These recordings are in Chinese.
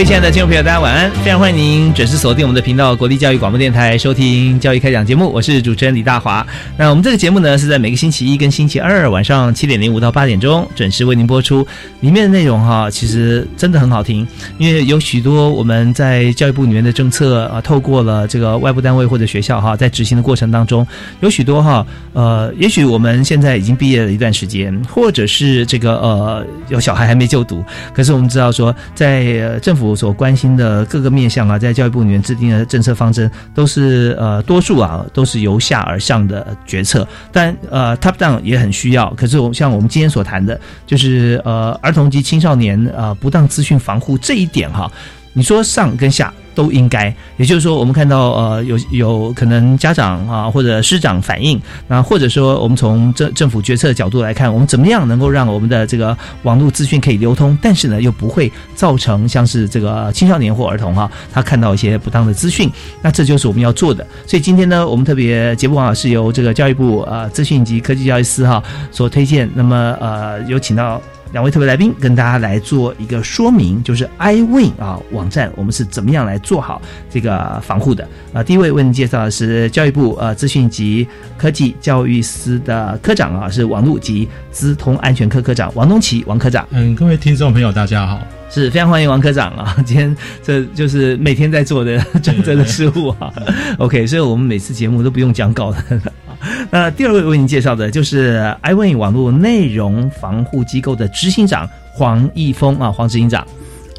位亲爱的听众朋友，大家晚安！非常欢迎您准时锁定我们的频道——国立教育广播电台，收听教育开讲节目。我是主持人李大华。那我们这个节目呢，是在每个星期一跟星期二晚上七点零五到八点钟准时为您播出。里面的内容哈，其实真的很好听，因为有许多我们在教育部里面的政策啊，透过了这个外部单位或者学校哈，在执行的过程当中，有许多哈，呃，也许我们现在已经毕业了一段时间，或者是这个呃，有小孩还没就读，可是我们知道说，在政府我所关心的各个面向啊，在教育部里面制定的政策方针，都是呃多数啊，都是由下而上的决策。但呃，top down 也很需要。可是我像我们今天所谈的，就是呃儿童及青少年呃不当资讯防护这一点哈，你说上跟下。都应该，也就是说，我们看到呃，有有可能家长啊或者师长反映，那或者说我们从政政府决策的角度来看，我们怎么样能够让我们的这个网络资讯可以流通，但是呢又不会造成像是这个青少年或儿童哈，他看到一些不当的资讯，那这就是我们要做的。所以今天呢，我们特别节目啊是由这个教育部呃资讯及科技教育司哈所推荐，那么呃有请到。两位特别来宾跟大家来做一个说明，就是 iWin 啊网站我们是怎么样来做好这个防护的啊？第一位为您介绍的是教育部呃资讯及科技教育司的科长啊，是网络及资通安全科科长王东奇王科长。嗯，各位听众朋友大家好，是非常欢迎王科长啊！今天这就是每天在做的 真正的事务啊。OK，所以我们每次节目都不用讲稿的。那第二位为您介绍的就是 iWin 网络内容防护机构的执行长黄义峰啊，黄执行长。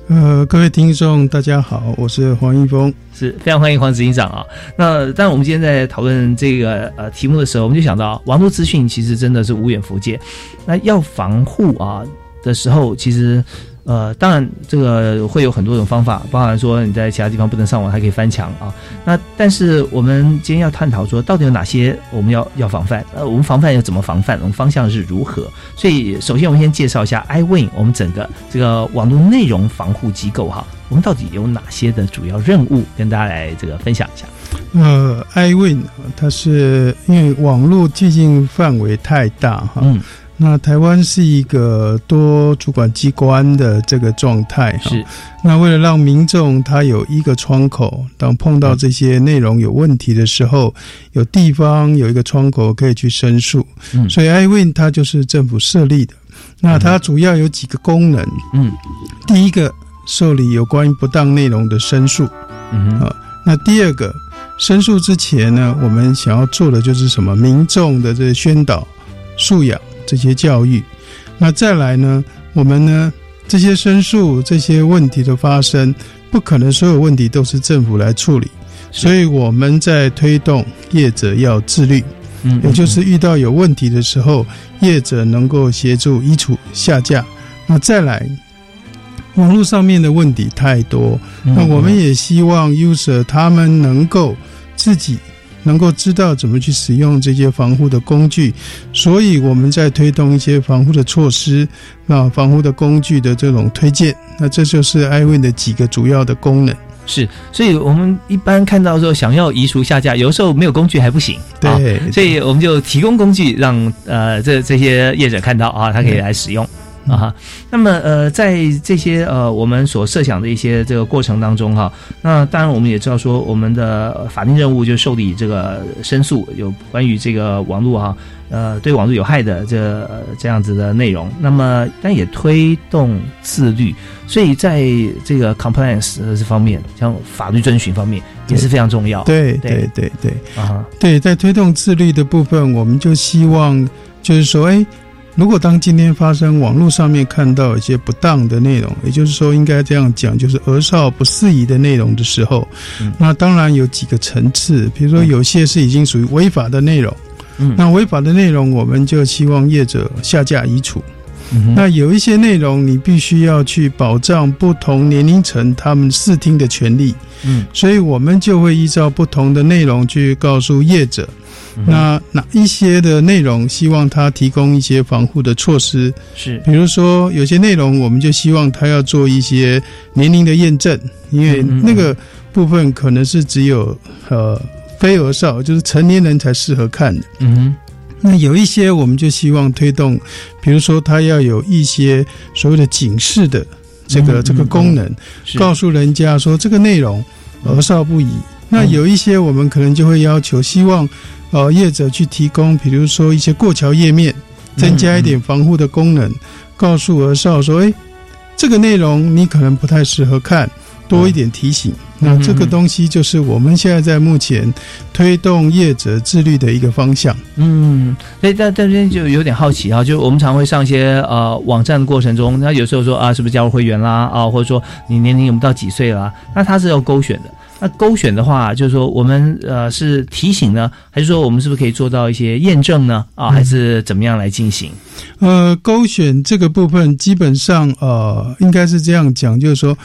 呃，各位听众大家好，我是黄义峰，是非常欢迎黄执行长啊。那但，我们今天在讨论这个呃题目的时候，我们就想到网络资讯其实真的是无远弗届，那要防护啊的时候，其实。呃，当然，这个会有很多种方法，包含说你在其他地方不能上网，还可以翻墙啊。那但是我们今天要探讨说，到底有哪些我们要要防范？呃，我们防范要怎么防范？我们方向是如何？所以，首先我们先介绍一下 iWin，我们整个这个网络内容防护机构哈，我们到底有哪些的主要任务，跟大家来这个分享一下。呃，iWin 它是因为网络接近范围太大哈。嗯。那台湾是一个多主管机关的这个状态，是。那为了让民众他有一个窗口，当碰到这些内容有问题的时候，有地方有一个窗口可以去申诉。嗯，所以 iWin 它就是政府设立的。那它主要有几个功能。嗯，第一个受理有关于不当内容的申诉。嗯啊，那第二个申诉之前呢，我们想要做的就是什么？民众的这宣导素养。这些教育，那再来呢？我们呢？这些申诉、这些问题的发生，不可能所有问题都是政府来处理，所以我们在推动业者要自律，嗯，也就是遇到有问题的时候，业者能够协助移除下架。那再来，网络上面的问题太多，那我们也希望 user 他们能够自己。能够知道怎么去使用这些防护的工具，所以我们在推动一些防护的措施，那防护的工具的这种推荐，那这就是 iWin 的几个主要的功能。是，所以我们一般看到说想要移除下架，有时候没有工具还不行，对，所以我们就提供工具让呃这这些业者看到啊，他可以来使用。啊哈。那么呃，在这些呃我们所设想的一些这个过程当中哈，那当然我们也知道说我们的法定任务就受理这个申诉，有关于这个网络哈。呃，对网络有害的这这样子的内容，那么但也推动自律，所以在这个 compliance 这方面，像法律遵循方面也是非常重要。对对对对啊，对，在推动自律的部分，我们就希望就是说，哎，如果当今天发生网络上面看到一些不当的内容，也就是说，应该这样讲，就是儿少不适宜的内容的时候，那当然有几个层次，比如说有些是已经属于违法的内容。那违法的内容，我们就希望业者下架移除。那有一些内容，你必须要去保障不同年龄层他们视听的权利。嗯，所以我们就会依照不同的内容去告诉业者，那哪一些的内容希望他提供一些防护的措施。是，比如说有些内容，我们就希望他要做一些年龄的验证，因为那个部分可能是只有呃。非儿少就是成年人才适合看的。嗯，那有一些我们就希望推动，比如说它要有一些所谓的警示的这个这个功能，告诉人家说这个内容儿少不宜。那有一些我们可能就会要求，希望呃业者去提供，比如说一些过桥页面，增加一点防护的功能，告诉儿少说，哎，这个内容你可能不太适合看。多一点提醒，那这个东西就是我们现在在目前推动业者自律的一个方向。嗯，所以在这边就有点好奇啊，就我们常会上一些呃网站的过程中，那有时候说啊，是不是加入会员啦啊，或者说你年龄有没有到几岁啦？那它是要勾选的。那勾选的话，就是说我们呃是提醒呢，还是说我们是不是可以做到一些验证呢？啊，还是怎么样来进行？呃，勾选这个部分基本上呃应该是这样讲，就是说。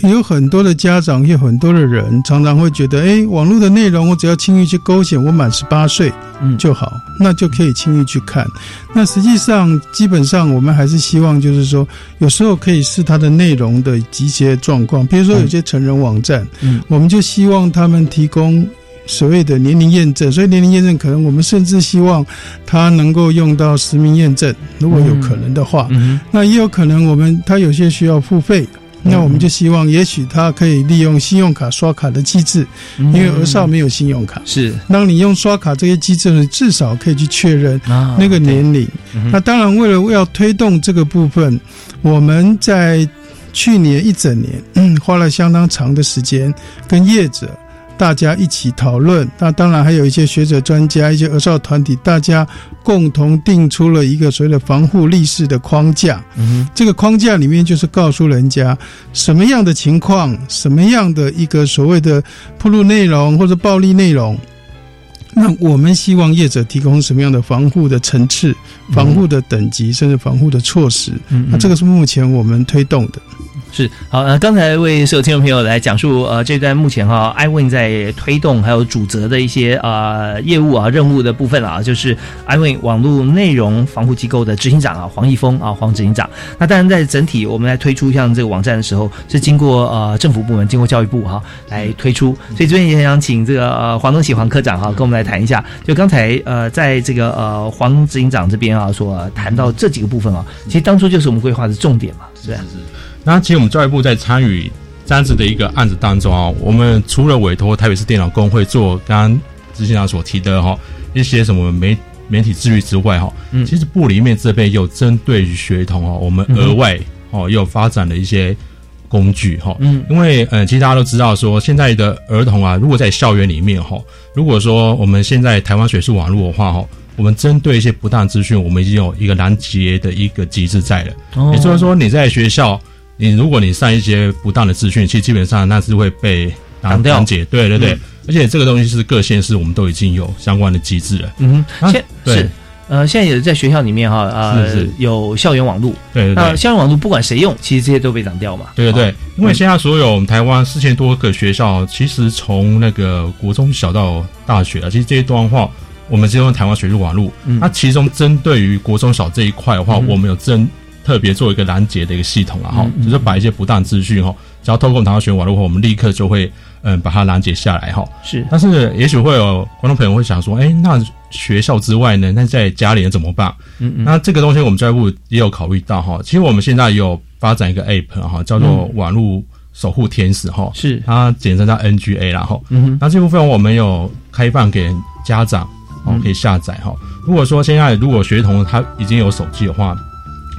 有很多的家长，有很多的人，常常会觉得，哎，网络的内容我只要轻易去勾选，我满十八岁嗯。就好，那就可以轻易去看。那实际上，基本上我们还是希望，就是说，有时候可以是它的内容的一些状况，比如说有些成人网站，嗯，我们就希望他们提供所谓的年龄验证，所以年龄验证可能我们甚至希望它能够用到实名验证，如果有可能的话，嗯，那也有可能我们它有些需要付费。那我们就希望，也许他可以利用信用卡刷卡的机制，因为额少没有信用卡。是，当你用刷卡这些机制呢，至少可以去确认那个年龄。那当然，为了要推动这个部分，我们在去年一整年，嗯，花了相当长的时间跟业者。大家一起讨论，那当然还有一些学者、专家、一些儿少团体，大家共同定出了一个所谓的防护立式的框架。嗯，这个框架里面就是告诉人家什么样的情况，什么样的一个所谓的铺路内容或者暴力内容，那我们希望业者提供什么样的防护的层次、防护的等级，甚至防护的措施。嗯，那这个是目前我们推动的。是好，呃，刚才为所有听众朋友来讲述，呃，这段目前哈，iwin 在推动还有主责的一些呃业务啊、任务的部分啊，就是 iwin 网络内容防护机构的执行长啊，黄义峰啊，黄执行长。那当然，在整体我们来推出像这个网站的时候，是经过呃政府部门，经过教育部哈来推出。所以这边也想请这个呃黄东喜黄科长哈，跟我们来谈一下。就刚才呃，在这个呃黄执行长这边啊，所谈到这几个部分啊，其实当初就是我们规划的重点嘛，是不是？那其实我们教育部在参与这样子的一个案子当中啊，我们除了委托台北市电脑工会做刚刚执行长所提的哈一些什么媒媒体自律之外哈，嗯，其实部里面这边有针对学童哦，我们额外哦又发展了一些工具哈，嗯，因为呃其实大家都知道说现在的儿童啊，如果在校园里面哈，如果说我们现在台湾学术网络的话哈，我们针对一些不当资讯，我们已经有一个拦截的一个机制在了，也就是说你在学校。你如果你上一些不当的资讯，其实基本上那是会被挡掉。解对对对，而且这个东西是各县市我们都已经有相关的机制了。嗯哼，现是呃，现在也是在学校里面哈啊，有校园网络。对对对，校园网络不管谁用，其实这些都被挡掉嘛。对对对，因为现在所有我们台湾四千多个学校，其实从那个国中小到大学啊，其实这一段话我们是用台湾学术网络。嗯，那其中针对于国中小这一块的话，我们有针。特别做一个拦截的一个系统啊，哈、嗯就是把一些不当资讯哈，只要透过唐玄网络后，我们立刻就会嗯把它拦截下来哈。是但是也许会有观众朋友会想说，哎，那学校之外呢？那在家里能怎么办？嗯嗯那这个东西我们教育部也有考虑到哈。其实我们现在也有发展一个 app 哈，叫做网络守护天使哈，是它简称叫 NGA 啦哈。嗯哼那这部分我们有开放给家长哦嗯，可以下载哈。如果说现在如果学童他已经有手机的话，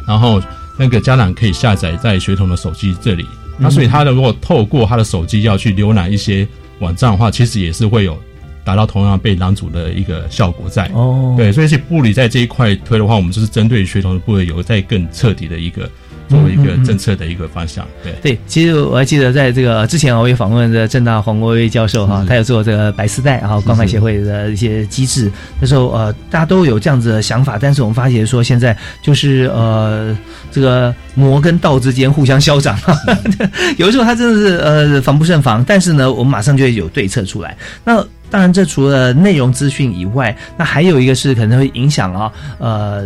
然后那个家长可以下载在学童的手机这里。嗯那所以他如果透过他的手机要去浏览一些网站的话，其实也是会有达到同样被拦阻的一个效果在。哦对，所以是部里在这一块推的话，我们就是针对学童的部位有在更彻底的一个作为一个政策的一个方向。对。对，其实我还记得在这个之前啊我也访问的正大黄国威教授哈，他有做这个白丝带哈关怀协会的一些机制。那时候呃大家都有这样子的想法，但是我们发现说现在就是呃这个魔跟道之间互相消长，有的时候他真的是呃防不胜防，但是呢我们马上就会有对策出来。那当然，这除了内容资讯以外，那还有一个是可能会影响啊呃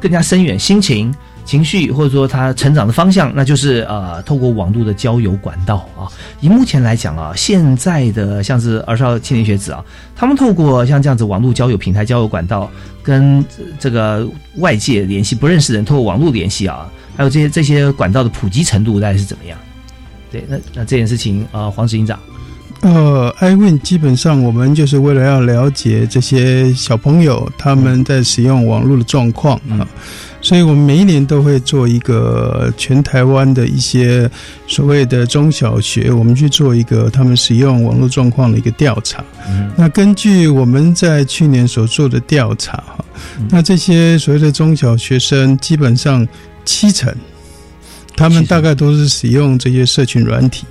更加深远心情。情绪或者说他成长的方向，那就是呃，透过网络的交友管道啊。以目前来讲啊，现在的像是儿少青年学子啊，他们透过像这样子网络交友平台、交友管道，跟呃这个外界联系，不认识人透过网络联系啊，还有这些这些管道的普及程度大概是怎么样？对，那那这件事情呃，黄执行长，呃，iWin 基本上我们就是为了要了解这些小朋友他们在使用网络的状况啊。嗯所以我们每一年都会做一个全台湾的一些所谓的中小学，我们去做一个他们使用网络状况的一个调查。嗯那根据我们在去年所做的调查，哈嗯，那这些所谓的中小学生，基本上七成，他们大概都是使用这些社群软体。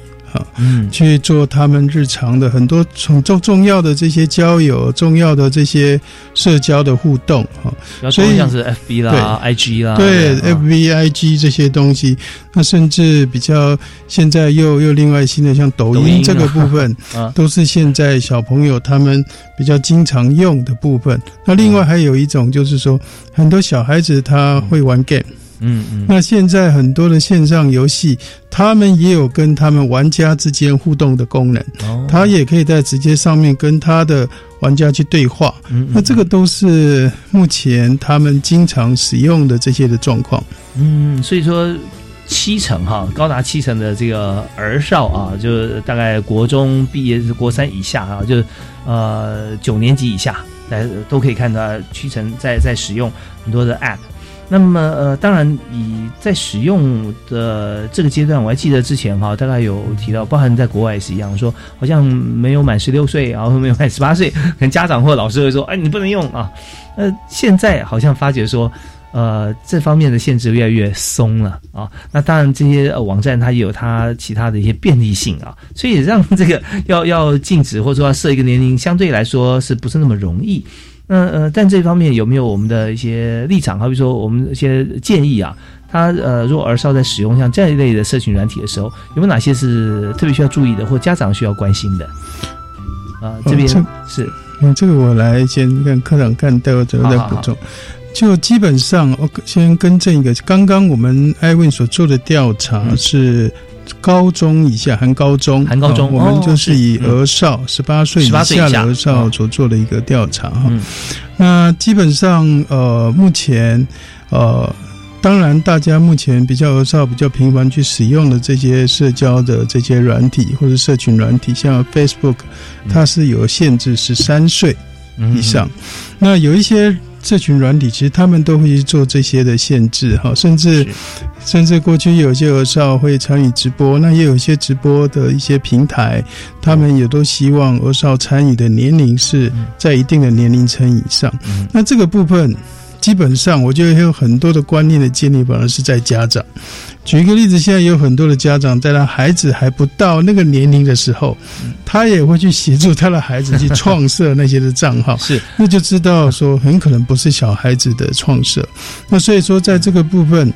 嗯去做他们日常的很多重重重要的这些交友、重要的这些社交的互动啊。所以多像是 FB 啦、IG 啦，对啊，FB、IG 这些东西，那甚至比较现在又又另外新的像抖音这个部分，啊 都是现在小朋友他们比较经常用的部分。那另外还有一种就是说，很多小孩子他会玩 game。嗯嗯，那现在很多的线上游戏，他们也有跟他们玩家之间互动的功能，哦他也可以在直接上面跟他的玩家去对话。嗯那这个都是目前他们经常使用的这些的状况。嗯，所以说七成哈，高达七成的这个儿少啊，就是大概国中毕业是国三以下啊，就是呃九年级以下，来都可以看到七成在在使用很多的 App。那么呃，当然以在使用的这个阶段，我还记得之前哈，大概有提到，包含在国外也是一样，说好像没有满十六岁，然后没有满十八岁，可能家长或老师会说，哎，你不能用啊。呃，现在好像发觉说，呃，这方面的限制越来越松了啊。那当然，这些、网站它也有它其他的一些便利性啊，所以让这个要要禁止或者说要设一个年龄，相对来说是不是那么容易？那呃，但这方面有没有我们的一些立场？好比说我们一些建议啊，他呃，如果儿少在使用像这一类的社群软体的时候，有没有哪些是特别需要注意的，或家长需要关心的？啊、这边、这是嗯，这个我来先跟科长看，待会再再补充。就基本上，我先更正一个，刚刚我们艾问所做的调查嗯是高中以下，含高中，含高中哦我们哦就是以是儿少十八岁以18岁以下下的儿少哦所做的一个调查哈。嗯那基本上，呃，目前，呃。当然，大家目前比较儿少比较频繁去使用的这些社交的这些软体或者社群软体，像 Facebook，它是有限制十三岁以上。那有一些社群软体，其实他们都会去做这些的限制哈，甚至甚至过去有些儿少会参与直播，那也有一些直播的一些平台，他们也都希望儿少参与的年龄是在一定的年龄层以上。嗯那这个部分。基本上，我觉得有很多的观念的建立，反而是在家长。举一个例子，现在有很多的家长在他孩子还不到那个年龄的时候，他也会去协助他的孩子去创设那些的账号，是那就知道说很可能不是小孩子的创设。那所以说，在这个部分，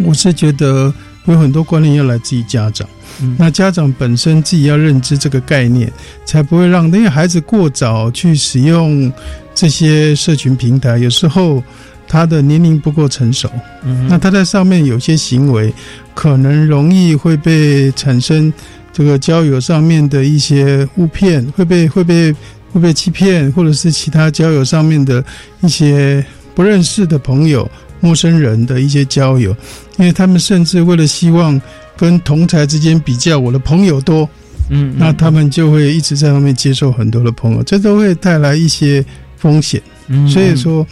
我是觉得有很多观念要来自于家长。嗯那家长本身自己要认知这个概念，才不会让那些孩子过早去使用这些社群平台。有时候他的年龄不够成熟，嗯那他在上面有些行为，可能容易会被产生这个交友上面的一些误骗，会被会被会被欺骗，或者是其他交友上面的一些不认识的朋友、陌生人的一些交友，因为他们甚至为了希望跟同才之间比较，我的朋友多，嗯，那他们就会一直在上面接受很多的朋友，这都会带来一些风险。嗯所以说，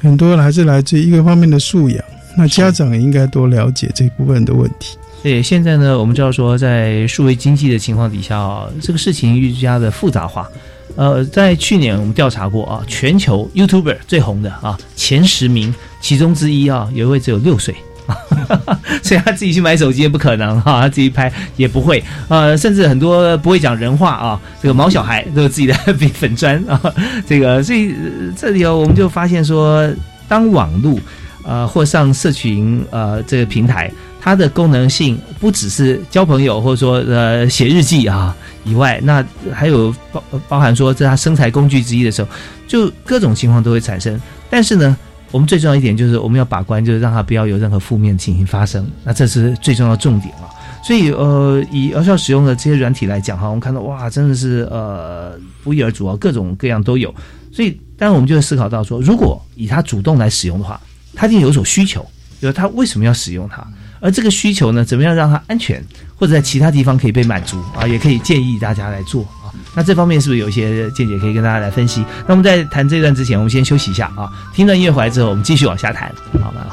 很多还是来自于一个方面的素养。那家长也应该多了解这部分的问题。对，现在呢，我们知道说，在数位经济的情况底下啊，这个事情愈加的复杂化。呃，在去年我们调查过啊，全球 YouTuber 最红的啊前十名，其中之一啊，有一位只有六岁。所以他自己去买手机也不可能哈、他自己拍也不会，呃，甚至很多不会讲人话啊，这个毛小孩都有自己的 粉砖啊，这个，所以、这里哦，我们就发现说，当网络呃或上社群呃这个平台，它的功能性不只是交朋友或者说呃写日记啊以外，那还有包包含说在它生财工具之一的时候，就各种情况都会产生。但是呢，我们最重要一点就是我们要把关，就是让它不要有任何负面情形发生。那这是最重要的重点啊。所以呃，以儿少使用的这些软体来讲哈，我们看到哇，真的是呃不一而足啊，各种各样都有。所以当然我们就会思考到说，如果以他主动来使用的话，他一定有所需求，就是他为什么要使用它？而这个需求呢，怎么样让它安全，或者在其他地方可以被满足啊？也可以建议大家来做啊。那这方面是不是有一些见解可以跟大家来分析？那我们在谈这段之前，我们先休息一下啊，听段音乐回来之后，我们继续往下谈。好，吗。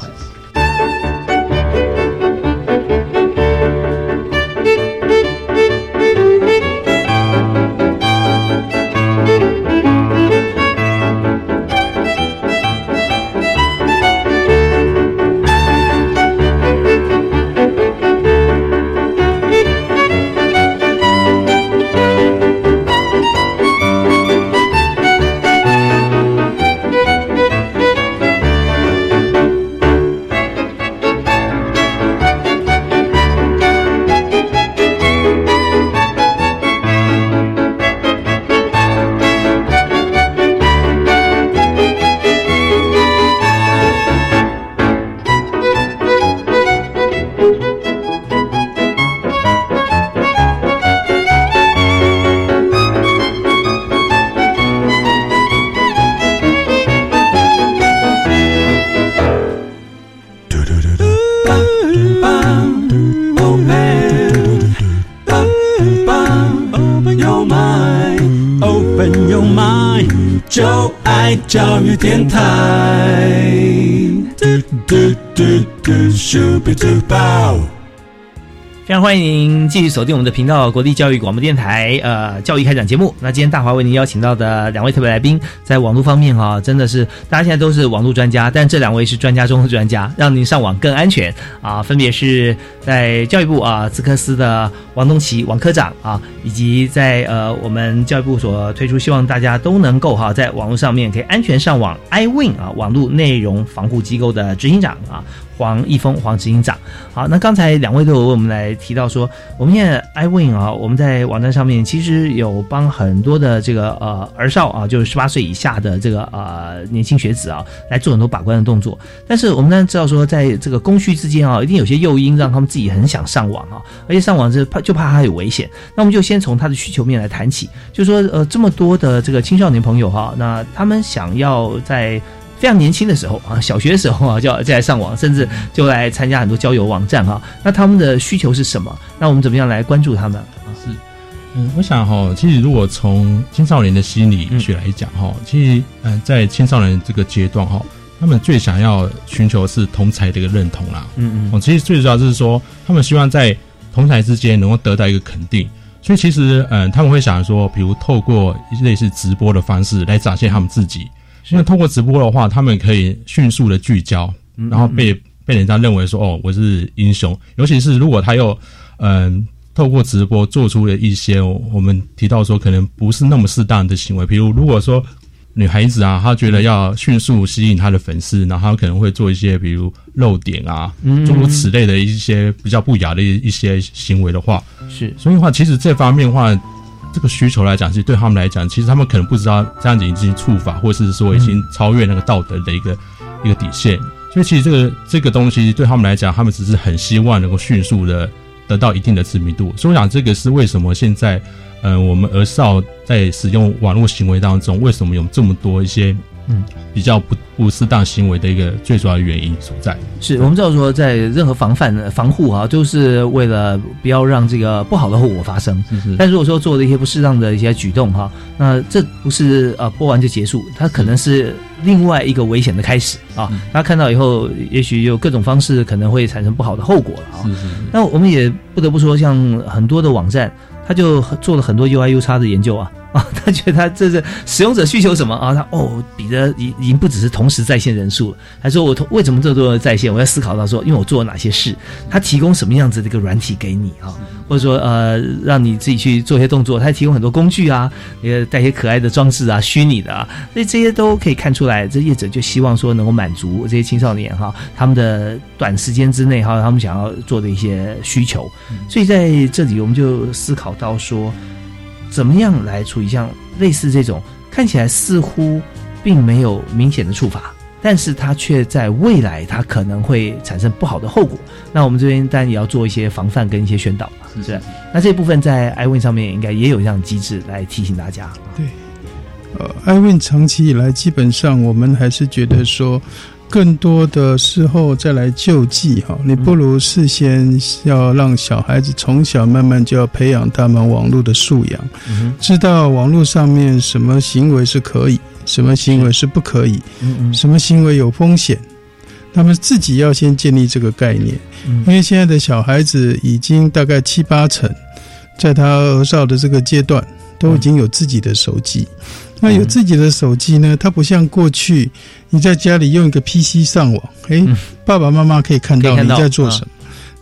教育电台。嘟嘟嘟嘟咻比嘟爆。非常欢迎您继续锁定我们的频道——国立教育广播电台，呃，教育开展节目。那今天大华为您邀请到的两位特别来宾，在网络方面哈、真的是大家现在都是网络专家，但这两位是专家中的专家，让您上网更安全啊。分别是在教育部啊资科司的王东奇王科长啊，以及在呃我们教育部所推出，希望大家都能够哈、在网络上面可以安全上网，iWin 啊网络内容防护机构的执行长啊黄义峰黄执行长。好，那刚才两位都有为我们来提到说，我们现在 iWin 啊，我们在网站上面其实有帮很多的这个呃儿少啊，就是十八岁以下的这个呃年轻学子啊，来做很多把关的动作。但是我们当然知道说，在这个供需之间啊，一定有些诱因让他们自己很想上网啊，而且上网是怕就怕他有危险。那我们就先从他的需求面来谈起，就说呃这么多的这个青少年朋友哈、那他们想要在非常年轻的时候啊，小学的时候啊，就要就来上网，甚至就来参加很多交友网站啊、那他们的需求是什么？那我们怎么样来关注他们？是嗯，我想哈，其实如果从青少年的心理学来讲哈，其实嗯，在青少年这个阶段哈，他们最想要寻求是同才的一个认同啦。嗯哦，其实最主要就是说，他们希望在同才之间能够得到一个肯定，所以其实嗯，他们会想说，比如透过类似直播的方式来展现他们自己，因为透过直播的话，他们可以迅速的聚焦，然后被被人家认为说哦，我是英雄，尤其是如果他又嗯。透过直播做出了一些我们提到说可能不是那么适当的行为，比如如果说女孩子啊，她觉得要迅速吸引她的粉丝，然后她可能会做一些比如露点啊，嗯诸如此类的一些比较不雅的一一些行为的话，是。所以的话，其实这方面的话，这个需求来讲，其实对他们来讲，其实他们可能不知道这样子已经触法，或者是说已经超越那个道德的一个一个底线。所以其实这个这个东西对他们来讲，他们只是很希望能够迅速的得到一定的知名度。所以我想这个是为什么现在，嗯，我们儿少在使用网络行为当中，为什么有这么多一些。嗯，比较不不适当行为的一个最主要的原因所在。是我们知道说，在任何防范防护啊，都是为了不要让这个不好的后果发生。是是。但如果说做了一些不适当的一些举动哈，那这不是呃播完就结束，它可能是另外一个危险的开始啊。大家看到以后，也许有各种方式可能会产生不好的后果了啊。是是。那我们也不得不说，像很多的网站，他就做了很多 UI、U 叉的研究啊。啊，他觉得他这是使用者需求什么啊？他哦，比的已已经不只是同时在线人数了，还说我同为什么这么多在线？我要思考到说，因为我做了哪些事，他提供什么样子的一个软体给你啊？或者说呃，让你自己去做一些动作，他提供很多工具啊，也带些可爱的装置啊，虚拟的啊，所以这些都可以看出来，这业者就希望说能够满足这些青少年哈他们的短时间之内哈他们想要做的一些需求，所以在这里我们就思考到说。怎么样来处理像类似这种看起来似乎并没有明显的处罚，但是它却在未来它可能会产生不好的后果。那我们这边当然也要做一些防范跟一些宣导嘛，是不是？那这部分在 iWin 上面应该也有这样机制来提醒大家。对，呃，iWin 长期以来基本上我们还是觉得说。更多的事后再来救济哈，你不如事先要让小孩子从小慢慢就要培养他们网络的素养，知道网络上面什么行为是可以，什么行为是不可以，什么行为有风险，他们自己要先建立这个概念，因为现在的小孩子已经大概七八成，在他儿少的这个阶段都已经有自己的手机。那有自己的手机呢？它不像过去，你在家里用一个 PC 上网，诶，爸爸妈妈可以看到你在做什么。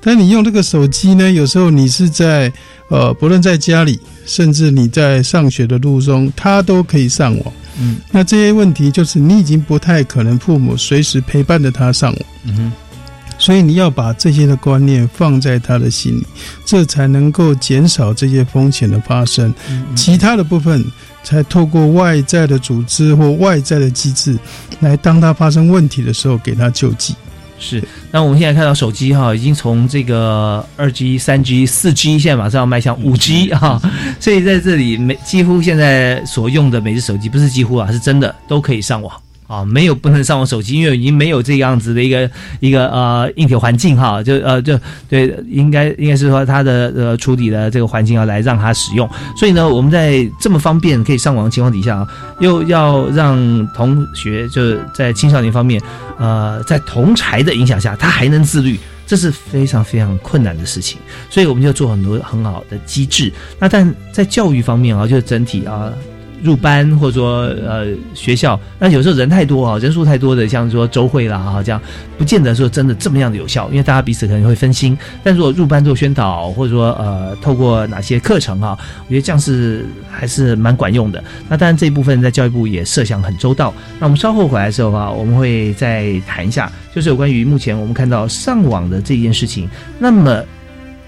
但你用这个手机呢，有时候你是在呃，不论在家里，甚至你在上学的路中，他都可以上网。嗯，那这些问题就是你已经不太可能父母随时陪伴着他上网。嗯哼，所以你要把这些的观念放在他的心里，这才能够减少这些风险的发生。其他的部分。才透过外在的组织或外在的机制，来当他发生问题的时候给他救济。是，那我们现在看到手机哈，已经从这个二 G、三 G、四 G，现在马上要迈向五 G 哈，所以在这里每几乎现在所用的每只手机，不是几乎啊，是真的都可以上网。啊，没有不能上网手机，因为已经没有这样子的一个一个呃硬体环境哈，就呃就对，应该应该是说它的呃处理的这个环境要来让它使用，所以呢，我们在这么方便可以上网的情况底下，又要让同学就是在青少年方面，呃，在同才的影响下，他还能自律，这是非常非常困难的事情，所以我们就做很多很好的机制。那但在教育方面啊，就是整体啊。入班或者说呃学校，那有时候人太多啊，人数太多的，像说周会啦哈，这样不见得说真的这么样的有效，因为大家彼此可能会分心。但如果入班做宣导，或者说呃透过哪些课程哈，我觉得这样是还是蛮管用的。那当然这一部分在教育部也设想很周到。那我们稍后回来的时候啊，我们会再谈一下，就是有关于目前我们看到上网的这件事情。那么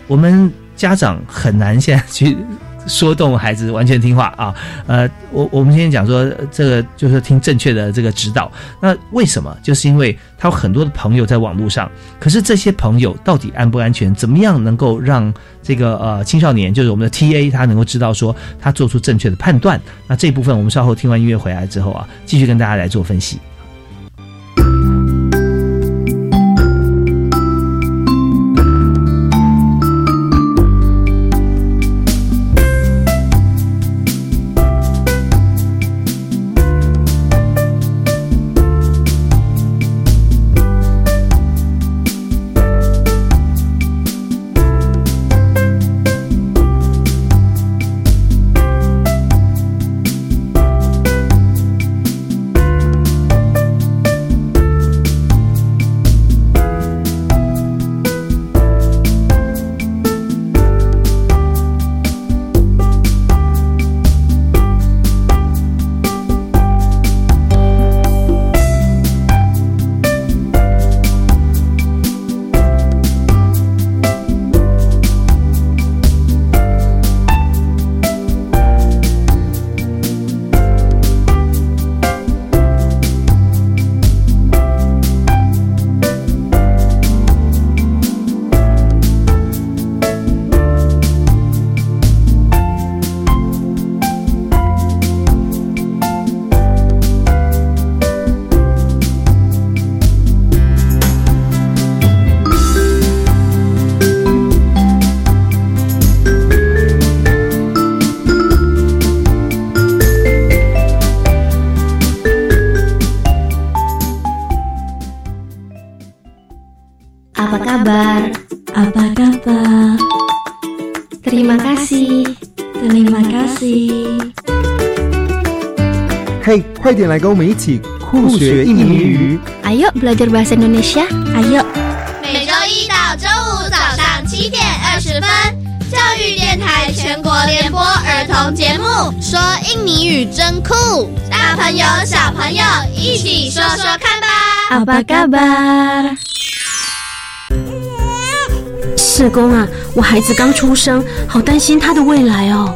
我们家长很难现在去。说动孩子完全听话啊，呃，我我们今天讲说这个就是听正确的这个指导。那为什么？就是因为他有很多的朋友在网络上，可是这些朋友到底安不安全？怎么样能够让这个呃青少年，就是我们的 T A，他能够知道说他做出正确的判断？那这部分我们稍后听完音乐回来之后啊，继续跟大家来做分析。点来跟我们一起酷学印尼语！Ayo belajar bahasa Indonesia. Ayo. 每周一到周五早上七点二十分，教育电台全国联播儿童节目，说印尼语真酷，大朋友小朋友一起说说看吧。Apa kabar? 社工啊，我孩子刚出生，好担心他的未来哦。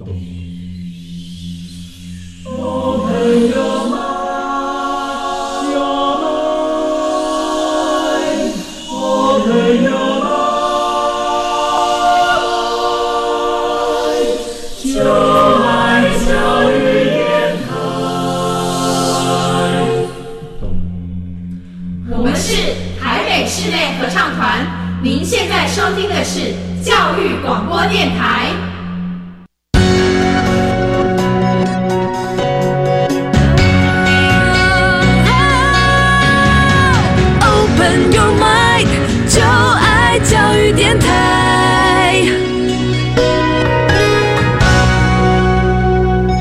我们是台北室内合唱团，您现在收听的是教育广播电台。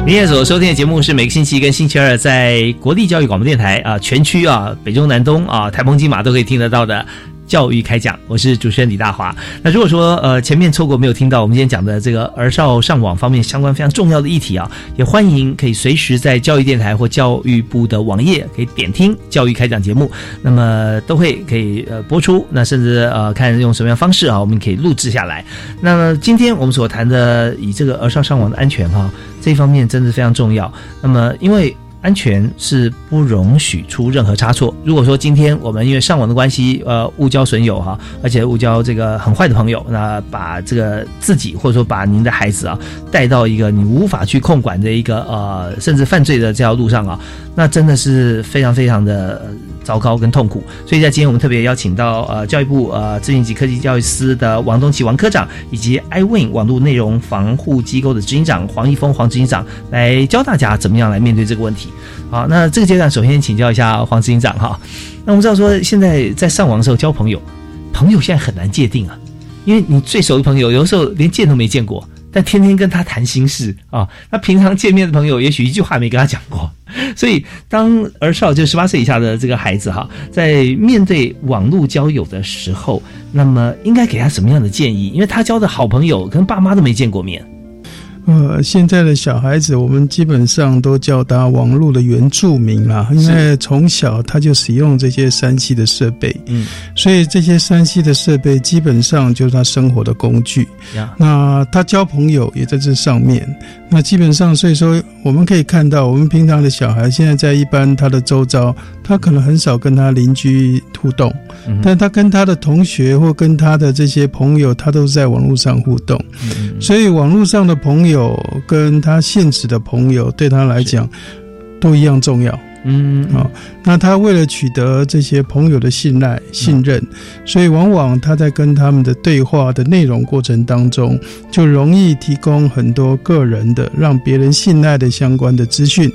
您现在所收听的节目是每个星期一跟星期二在国立教育广播电台啊全区啊北中南东啊台风金马都可以听得到的。教育开讲，我是主持人李大华。那如果说呃前面错过没有听到我们今天讲的这个儿少上网方面相关非常重要的议题啊，也欢迎可以随时在教育电台或教育部的网页可以点听教育开讲节目，那么都会可以呃播出。那甚至呃看用什么样方式啊，我们可以录制下来。那么今天我们所谈的以这个儿少上网的安全哈、这一方面真的非常重要。那么因为安全是不容许出任何差错。如果说今天我们因为上网的关系，呃，误交损友哈，而且误交这个很坏的朋友，那把这个自己或者说把您的孩子啊带到一个你无法去控管的一个呃甚至犯罪的这条路上啊，那真的是非常非常的糟糕跟痛苦。所以在今天我们特别邀请到呃教育部呃资讯及科技教育司的王东奇王科长，以及 iWin 网络内容防护机构的执行长黄一峰黄执行长来教大家怎么样来面对这个问题。好，那这个阶段首先请教一下黄执行长哈。那我们知道说现在在上网的时候交朋友，朋友现在很难界定啊，因为你最熟的朋友有的时候连见都没见过，但天天跟他谈心事啊。那平常见面的朋友也许一句话没跟他讲过，所以当儿少就十八岁以下的这个孩子哈，在面对网络交友的时候，那么应该给他什么样的建议？因为他交的好朋友跟爸妈都没见过面。呃，现在的小孩子，我们基本上都叫他网络的原住民啦，因为从小他就使用这些山西的设备，嗯，所以这些山西的设备基本上就是他生活的工具。呀那他交朋友也在这上面。那基本上，所以说我们可以看到，我们平常的小孩现在在一般他的周遭，他可能很少跟他邻居互动，嗯但他跟他的同学或跟他的这些朋友，他都是在网络上互动。所以网络上的朋友跟他现实的朋友，对他来讲都一样重要。嗯，好、那他为了取得这些朋友的信赖、信任，所以往往他在跟他们的对话的内容过程当中，就容易提供很多个人的让别人信赖的相关的资讯。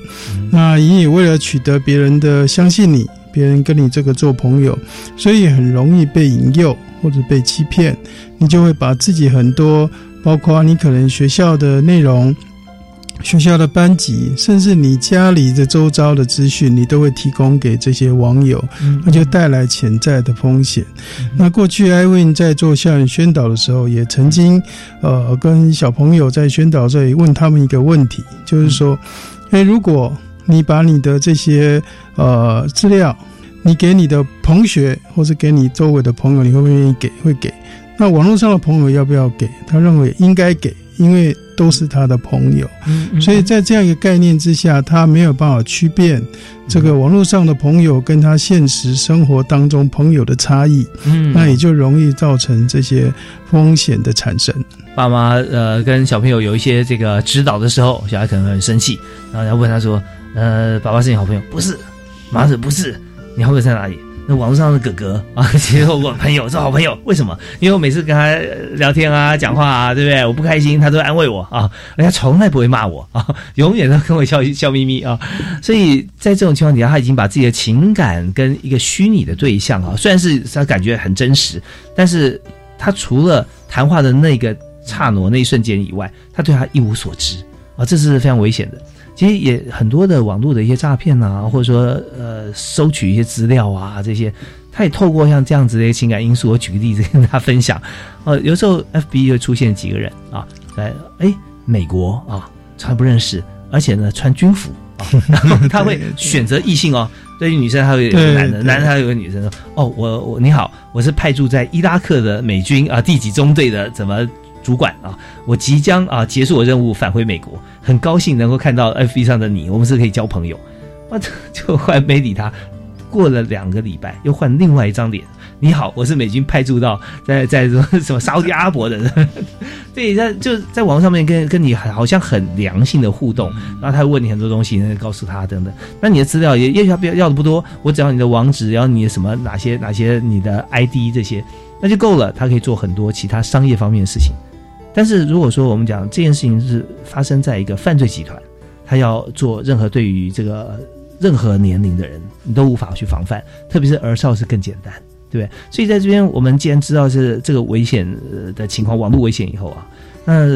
那你也为了取得别人的相信你，别人跟你这个做朋友，所以很容易被引诱或者被欺骗，你就会把自己很多，包括你可能学校的内容。学校的班级，甚至你家里的周遭的资讯，你都会提供给这些网友，那就带来潜在的风险。那过去 iWin 在做校园宣导的时候，也曾经呃跟小朋友在宣导这里问他们一个问题，就是说，诶，如果你把你的这些呃资料，你给你的同学或是给你周围的朋友，你会不会愿意给？会给。那网络上的朋友要不要给？他认为应该给，因为都是他的朋友。所以在这样一个概念之下，他没有办法区辨这个网络上的朋友跟他现实生活当中朋友的差异。嗯那也就容易造成这些风险的产生。爸妈呃跟小朋友有一些这个指导的时候，小孩可能会很生气，然后要问他说：“呃，爸爸是你好朋友？不是，妈子不是，你好朋友在哪里？”那网络上的哥哥 啊，其实我朋友是好朋友，为什么？因为我每次跟他聊天啊、讲话啊，对不对？我不开心，他都安慰我啊，而且他从来不会骂我啊，永远都跟我笑 笑眯眯啊。所以在这种情况底下，他已经把自己的情感跟一个虚拟的对象啊，虽然是他感觉很真实，但是他除了谈话的那个刹那那一瞬间以外，他对他一无所知啊，这是非常危险的。其实也很多的网络的一些诈骗啊，或者说呃收取一些资料啊这些，他也透过像这样子的一些情感因素，我举个例子跟大家分享。呃，有时候 FB 会出现几个人啊，在哎美国啊，他不认识，而且呢穿军服啊，然 后他会选择异性哦。对于女生，他会有个男的；男的，他有个女生说：“哦，我我你好，我是派驻在伊拉克的美军啊第几中队的怎么？”主管啊，我即将啊结束我任务返回美国，很高兴能够看到 F B 上的你，我们是可以交朋友。我 就后来没理他，过了两个礼拜又换另外一张脸。你好，我是美军派驻到在在什么什么沙特阿伯的人，对，在就在网上面跟跟你好像很良性的互动，然后他问你很多东西，告诉他等等。那你的资料也也许他要要的不多，我只要你的网址，要你的什么哪些哪些你的 I D 这些，那就够了。他可以做很多其他商业方面的事情。但是如果说我们讲这件事情是发生在一个犯罪集团，他要做任何对于这个任何年龄的人，你都无法去防范，特别是儿少是更简单，对不对？所以在这边，我们既然知道是这个危险的情况，网络危险以后啊，那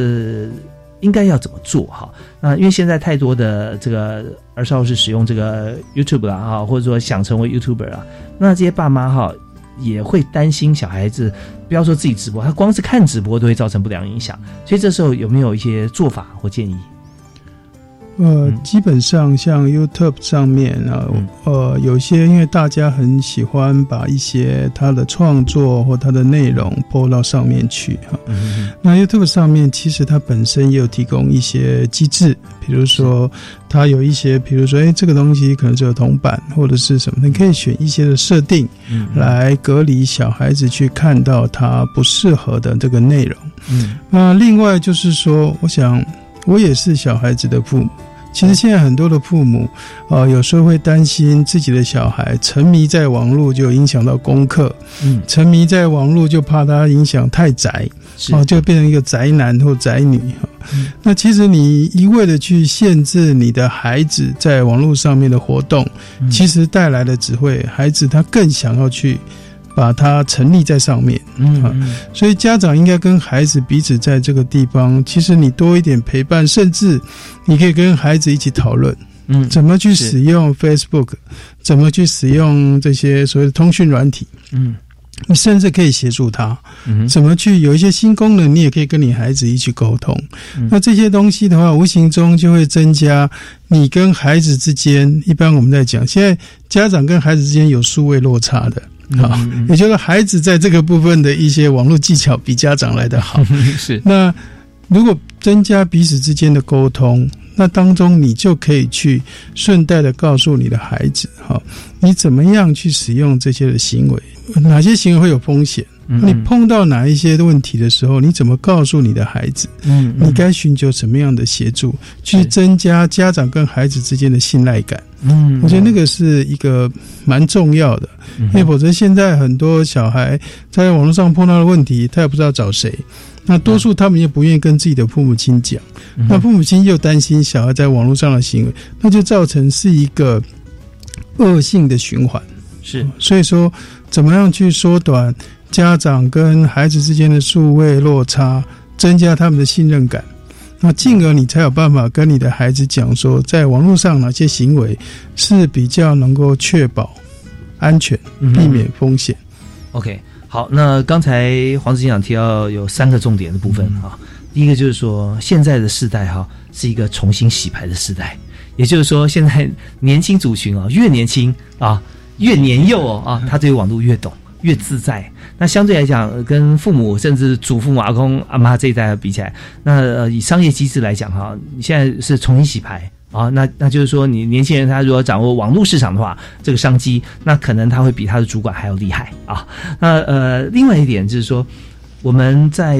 应该要怎么做哈？那因为现在太多的这个儿少是使用这个 YouTube 啦哈，或者说想成为 YouTuber 啊，那这些爸妈哈。也会担心小孩子，不要说自己直播，他光是看直播都会造成不良影响。所以这时候有没有一些做法或建议？呃，基本上像 YouTube 上面啊，呃，有些因为大家很喜欢把一些他的创作或他的内容播到上面去哈。那 YouTube 上面其实它本身也有提供一些机制，比如说它有一些，比如说哎，这个东西可能只有铜板或者是什么，你可以选一些的设定来隔离小孩子去看到他不适合的这个内容。嗯，那另外就是说，我想我也是小孩子的父母。其实现在很多的父母，呃，有时候会担心自己的小孩沉迷在网络就影响到功课，嗯，沉迷在网络就怕他影响太宅，哦，就变成一个宅男或宅女哈。那其实你一味的去限制你的孩子在网络上面的活动，其实带来的只会孩子他更想要去。把它成立在上面，嗯，所以家长应该跟孩子彼此在这个地方，其实你多一点陪伴，甚至你可以跟孩子一起讨论，嗯，怎么去使用 Facebook，怎么去使用这些所谓的通讯软体，嗯，你甚至可以协助他，嗯，怎么去有一些新功能，你也可以跟你孩子一起沟通。那这些东西的话，无形中就会增加你跟孩子之间，一般我们在讲，现在家长跟孩子之间有数位落差的。好，也就是孩子在这个部分的一些网络技巧比家长来的好。是，那如果增加彼此之间的沟通，那当中你就可以去顺带的告诉你的孩子，哈，你怎么样去使用这些的行为，哪些行为会有风险？你碰到哪一些问题的时候，你怎么告诉你的孩子？嗯，你该寻求什么样的协助，去增加家长跟孩子之间的信赖感？嗯，我觉得那个是一个蛮重要的，因为否则现在很多小孩在网络上碰到的问题，他也不知道找谁。那多数他们也不愿意跟自己的父母亲讲，那父母亲又担心小孩在网络上的行为，那就造成是一个恶性的循环。是，所以说怎么样去缩短？家长跟孩子之间的数位落差，增加他们的信任感。那进而你才有办法跟你的孩子讲说，在网络上哪些行为是比较能够确保安全、避免风险。OK，好，那刚才黄执行长提到有三个重点的部分啊，第一个就是说现在的世代哈是一个重新洗牌的时代，也就是说现在年轻族群啊越年轻啊越年幼哦啊，他对网络越懂越自在。那相对来讲，跟父母甚至祖父母、阿公、阿妈这一代比起来，那呃以商业机制来讲哈，你现在是重新洗牌。啊，那那就是说，你年轻人他如果掌握网络市场的话，这个商机，那可能他会比他的主管还要厉害啊。那呃，另外一点就是说，我们在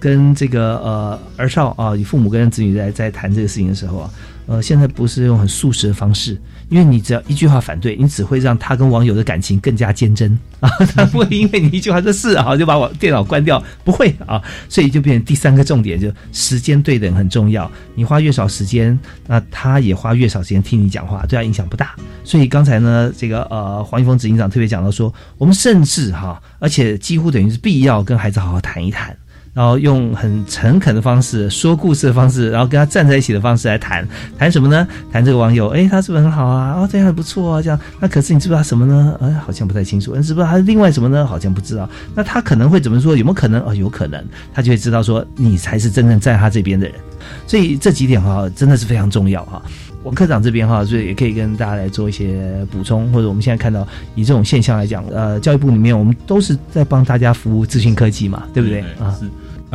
跟这个呃儿少啊，以父母跟子女在在谈这个事情的时候啊，呃，现在不是用很速食的方式，因为你只要一句话反对，你只会让他跟网友的感情更加坚贞 啊，他不会因为你一句话说是啊，就把我电脑关掉，不会啊，所以就变成第三个重点，就时间对等很重要，你花越少时间，那他也花越少时间听你讲话，对他影响不大。所以刚才呢，这个呃黄一峰执行长特别讲到说，我们甚至哈，而且几乎等于是必要跟孩子好好谈一谈。然后用很诚恳的方式说故事的方式，然后跟他站在一起的方式来谈谈什么呢？谈这个网友，哎，他是不是很好啊？哦，这样还不错啊，这样。那可是你知不知道他什么呢？哎，好像不太清楚。你知不知道他另外什么呢？好像不知道。那他可能会怎么说？有没有可能？哦，有可能。他就会知道说你才是真正在他这边的人。所以这几点哈，真的是非常重要哈。王科长这边哈，所以也可以跟大家来做一些补充，或者我们现在看到以这种现象来讲，呃，教育部里面我们都是在帮大家服务资讯科技嘛，对不对啊？是。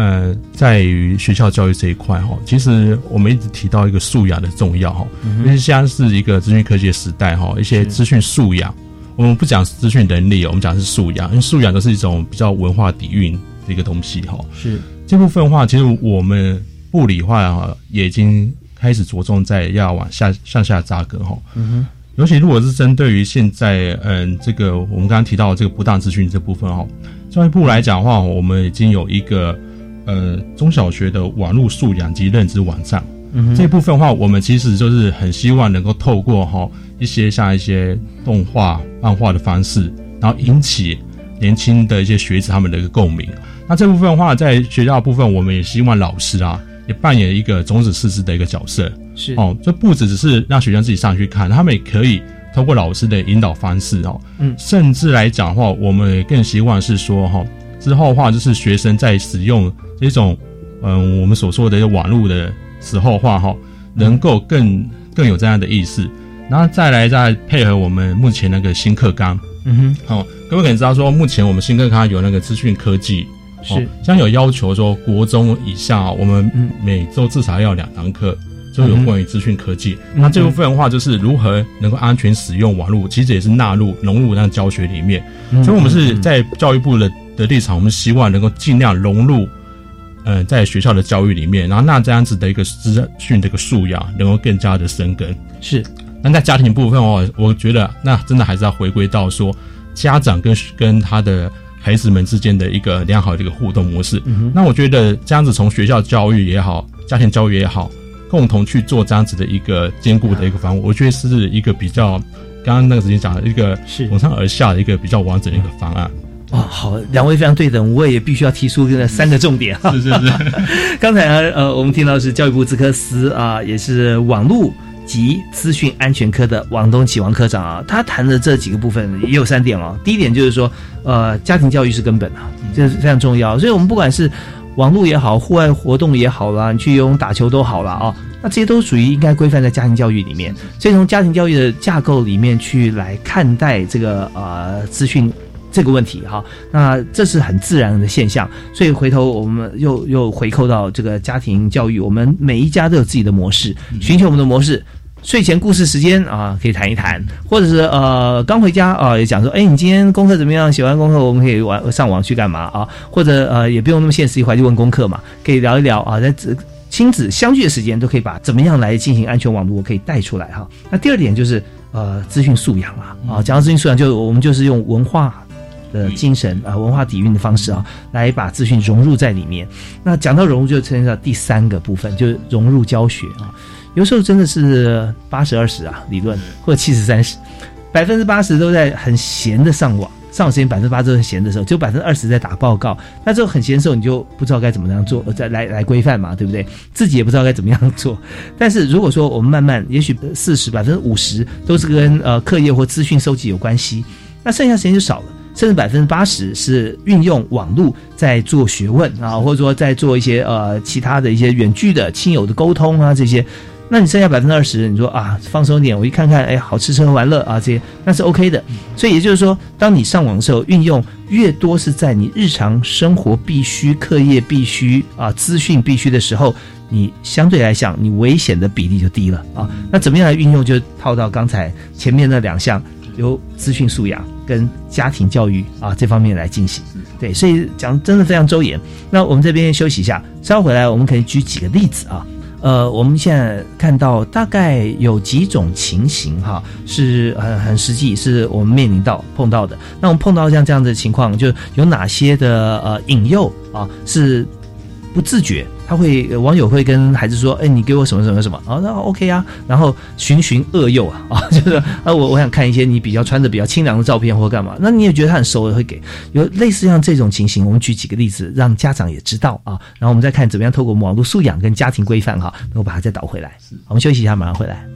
呃，在于学校教育这一块哈，其实我们一直提到一个素养的重要哈，因为现在是一个资讯科技的时代哈，一些资讯素养，我们不讲资讯能力，我们讲是素养，因为素养都是一种比较文化底蕴的一个东西哈。是这部分的话，其实我们物理化哈也已经开始着重在要往下向下扎根哈。嗯哼。尤其如果是针对于现在，嗯，这个我们刚刚提到的这个不当资讯这部分哈，教育部来讲的话，我们已经有一个。呃，中小学的网络素养及认知网站，嗯，这部分的话，我们其实就是很希望能够透过哈一些像一些动画、漫画的方式，然后引起年轻的一些学子他们的一个共鸣。那这部分的话，在学校的部分，我们也希望老师啊，也扮演一个种子师资的一个角色。是哦，这不只只是让学生自己上去看，他们也可以通过老师的引导方式哦，嗯，甚至来讲的话，我们也更希望是说哈。之后的话，就是学生在使用这种，嗯，我们所说的网络的时候话哈，能够更更有这样的意识，然后再来再配合我们目前那个新课纲，嗯哼，哦，各位可能知道说，目前我们新课纲有那个资讯科技，是，像有要求说，国中以下，我们每周至少要两堂课。就有关于资讯科技，那这部分的话，就是如何能够安全使用网络，其实也是纳入融入那教学里面。所以，我们是在教育部的的立场，我们希望能够尽量融入，呃，在学校的教育里面，然后那这样子的一个资讯的一个素养，能够更加的生根。是，那在家庭部分哦，我觉得那真的还是要回归到说，家长跟跟他的孩子们之间的一个良好的一个互动模式。嗯、那我觉得这样子从学校教育也好，家庭教育也好。共同去做这样子的一个兼顾的一个方案，我觉得是一个比较刚刚那个时间讲的一个是从上而下的一个比较完整的一个方案。哇，好，两位非常对等，我也必须要提出这三个重点哈。是是是，刚才呢，呃，我们听到是教育部资科司啊，也是网络及资讯安全科的王东启王科长啊，他谈的这几个部分也有三点哦。第一点就是说，呃，家庭教育是根本啊，这是非常重要，所以我们不管是。网络也好，户外活动也好啦，你去游泳、打球都好了啊。那这些都属于应该规范在家庭教育里面。所以从家庭教育的架构里面去来看待这个呃资讯这个问题哈，那这是很自然的现象。所以回头我们又又回扣到这个家庭教育，我们每一家都有自己的模式，寻求我们的模式。睡前故事时间啊，可以谈一谈，或者是呃刚回家啊，也讲说，哎，你今天功课怎么样？写完功课我们可以玩上网去干嘛啊？或者呃也不用那么现实一回就问功课嘛，可以聊一聊啊，在亲子相聚的时间都可以把怎么样来进行安全网络可以带出来哈。那第二点就是呃资讯素养啊啊，讲到资讯素养，就我们就是用文化的精神啊、呃、文化底蕴的方式啊，来把资讯融入在里面。那讲到融入，就牵涉到第三个部分，就是融入教学啊。有时候真的是八十二十啊，理论或者七十三十，百分之八十都在很闲的上网，上网时间百分之八都很闲的时候，只有百分之二十在打报告。那这个很闲的时候，你就不知道该怎么样做，再来来规范嘛，对不对？自己也不知道该怎么样做。但是如果说我们慢慢，也许四十百分之五十都是跟呃课业或资讯收集有关系，那剩下时间就少了。甚至百分之八十是运用网络在做学问啊，或者说在做一些呃其他的一些远距的亲友的沟通啊这些。那你剩下百分之二十，你说啊放松点，我去看看，哎，好吃吃喝玩乐啊这些，那是 OK 的。所以也就是说，当你上网的时候，运用越多是在你日常生活必须、课业必须啊、资讯必须的时候，你相对来讲，你危险的比例就低了啊。那怎么样来运用，就套到刚才前面那两项，由资讯素养跟家庭教育啊这方面来进行。对，所以讲真的非常周延。那我们这边休息一下，稍后回来我们可以举几个例子啊。呃，我们现在看到大概有几种情形哈，是很很实际，是我们面临到碰到的。那我们碰到像这样的情况，就有哪些的呃引诱啊是不自觉，他会网友会跟孩子说，哎，你给我什么什么什么。啊，那 OK 啊，然后循循恶诱啊啊，就是啊我我想看一些你比较穿的比较清凉的照片或干嘛，那你也觉得他很熟，会给。有类似像这种情形，我们举几个例子，让家长也知道啊，然后我们再看怎么样透过网络素养跟家庭规范哈，能够把它再导回来。我们休息一下，马上回来。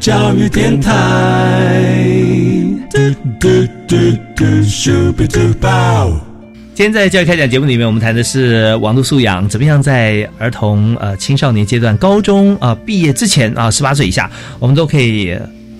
教育电台。嘟嘟嘟嘟嘟嘟嘟今天在教育开讲节目里面，我们谈的是网络素养，怎么样在儿童呃青少年阶段、高中啊、毕业之前啊，十八岁以下，我们都可以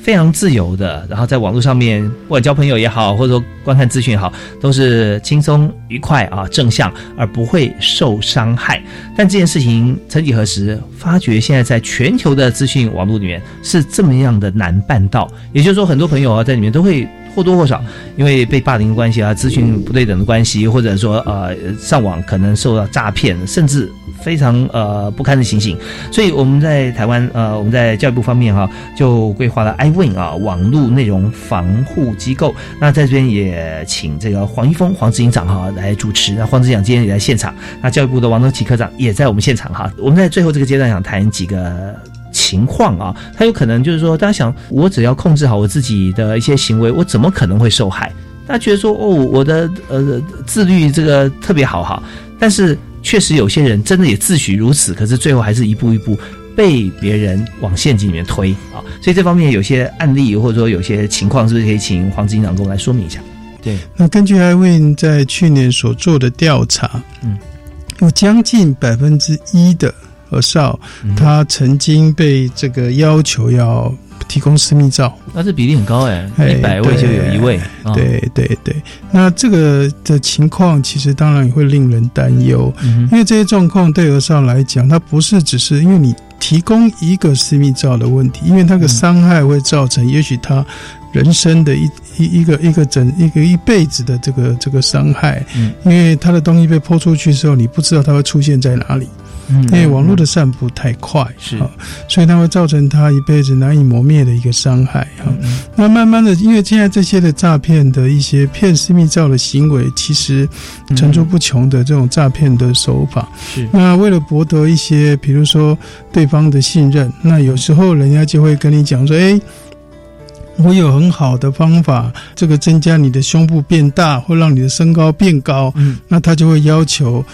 非常自由的，然后在网络上面，不管交朋友也好，或者说观看资讯也好，都是轻松愉快啊，正向，而不会受伤害。但这件事情曾几何时，发觉现在在全球的资讯网络里面是这么样的难办到，也就是说，很多朋友啊在里面都会。或多或少，因为被霸凌的关系啊，资讯不对等的关系，或者说呃上网可能受到诈骗，甚至非常呃不堪的情形。所以我们在台湾呃我们在教育部方面哈、就规划了 iWin 啊网络内容防护机构。那在这边也请这个黄一峰黄执行长哈来主持。那黄执行长今天也在现场，那教育部的王东奇科长也在我们现场哈。我们在最后这个阶段想谈几个。情况啊，他有可能就是说，大家想，我只要控制好我自己的一些行为，我怎么可能会受害？大家觉得说，哦，我的呃自律这个特别好哈，但是确实有些人真的也自诩如此，可是最后还是一步一步被别人往陷阱里面推啊。所以这方面有些案例或者说有些情况，是不是可以请黄执行长跟我来说明一下？对，那根据 iWin 在去年所做的调查，嗯，有将近百分之一的。和少，他曾经被这个要求要提供私密照，那这比例很高哎，一百位就有一位。对对对，那这个的情况其实当然也会令人担忧，因为这些状况对儿少来讲，它不是只是因为你提供一个私密照的问题，因为那个伤害会造成，也许他人生的一一一个一个整一个一辈子的这个这个伤害，因为他的东西被泼出去之后，你不知道它会出现在哪里。因为网络的散布太快，是，所以它会造成他一辈子难以磨灭的一个伤害啊。那慢慢的，因为现在这些的诈骗的一些骗私密照的行为，其实层出不穷的这种诈骗的手法。是，那为了博得一些，比如说对方的信任，那有时候人家就会跟你讲说，哎。我有很好的方法，这个增加你的胸部变大，会让你的身高变高。嗯，那他就会要求，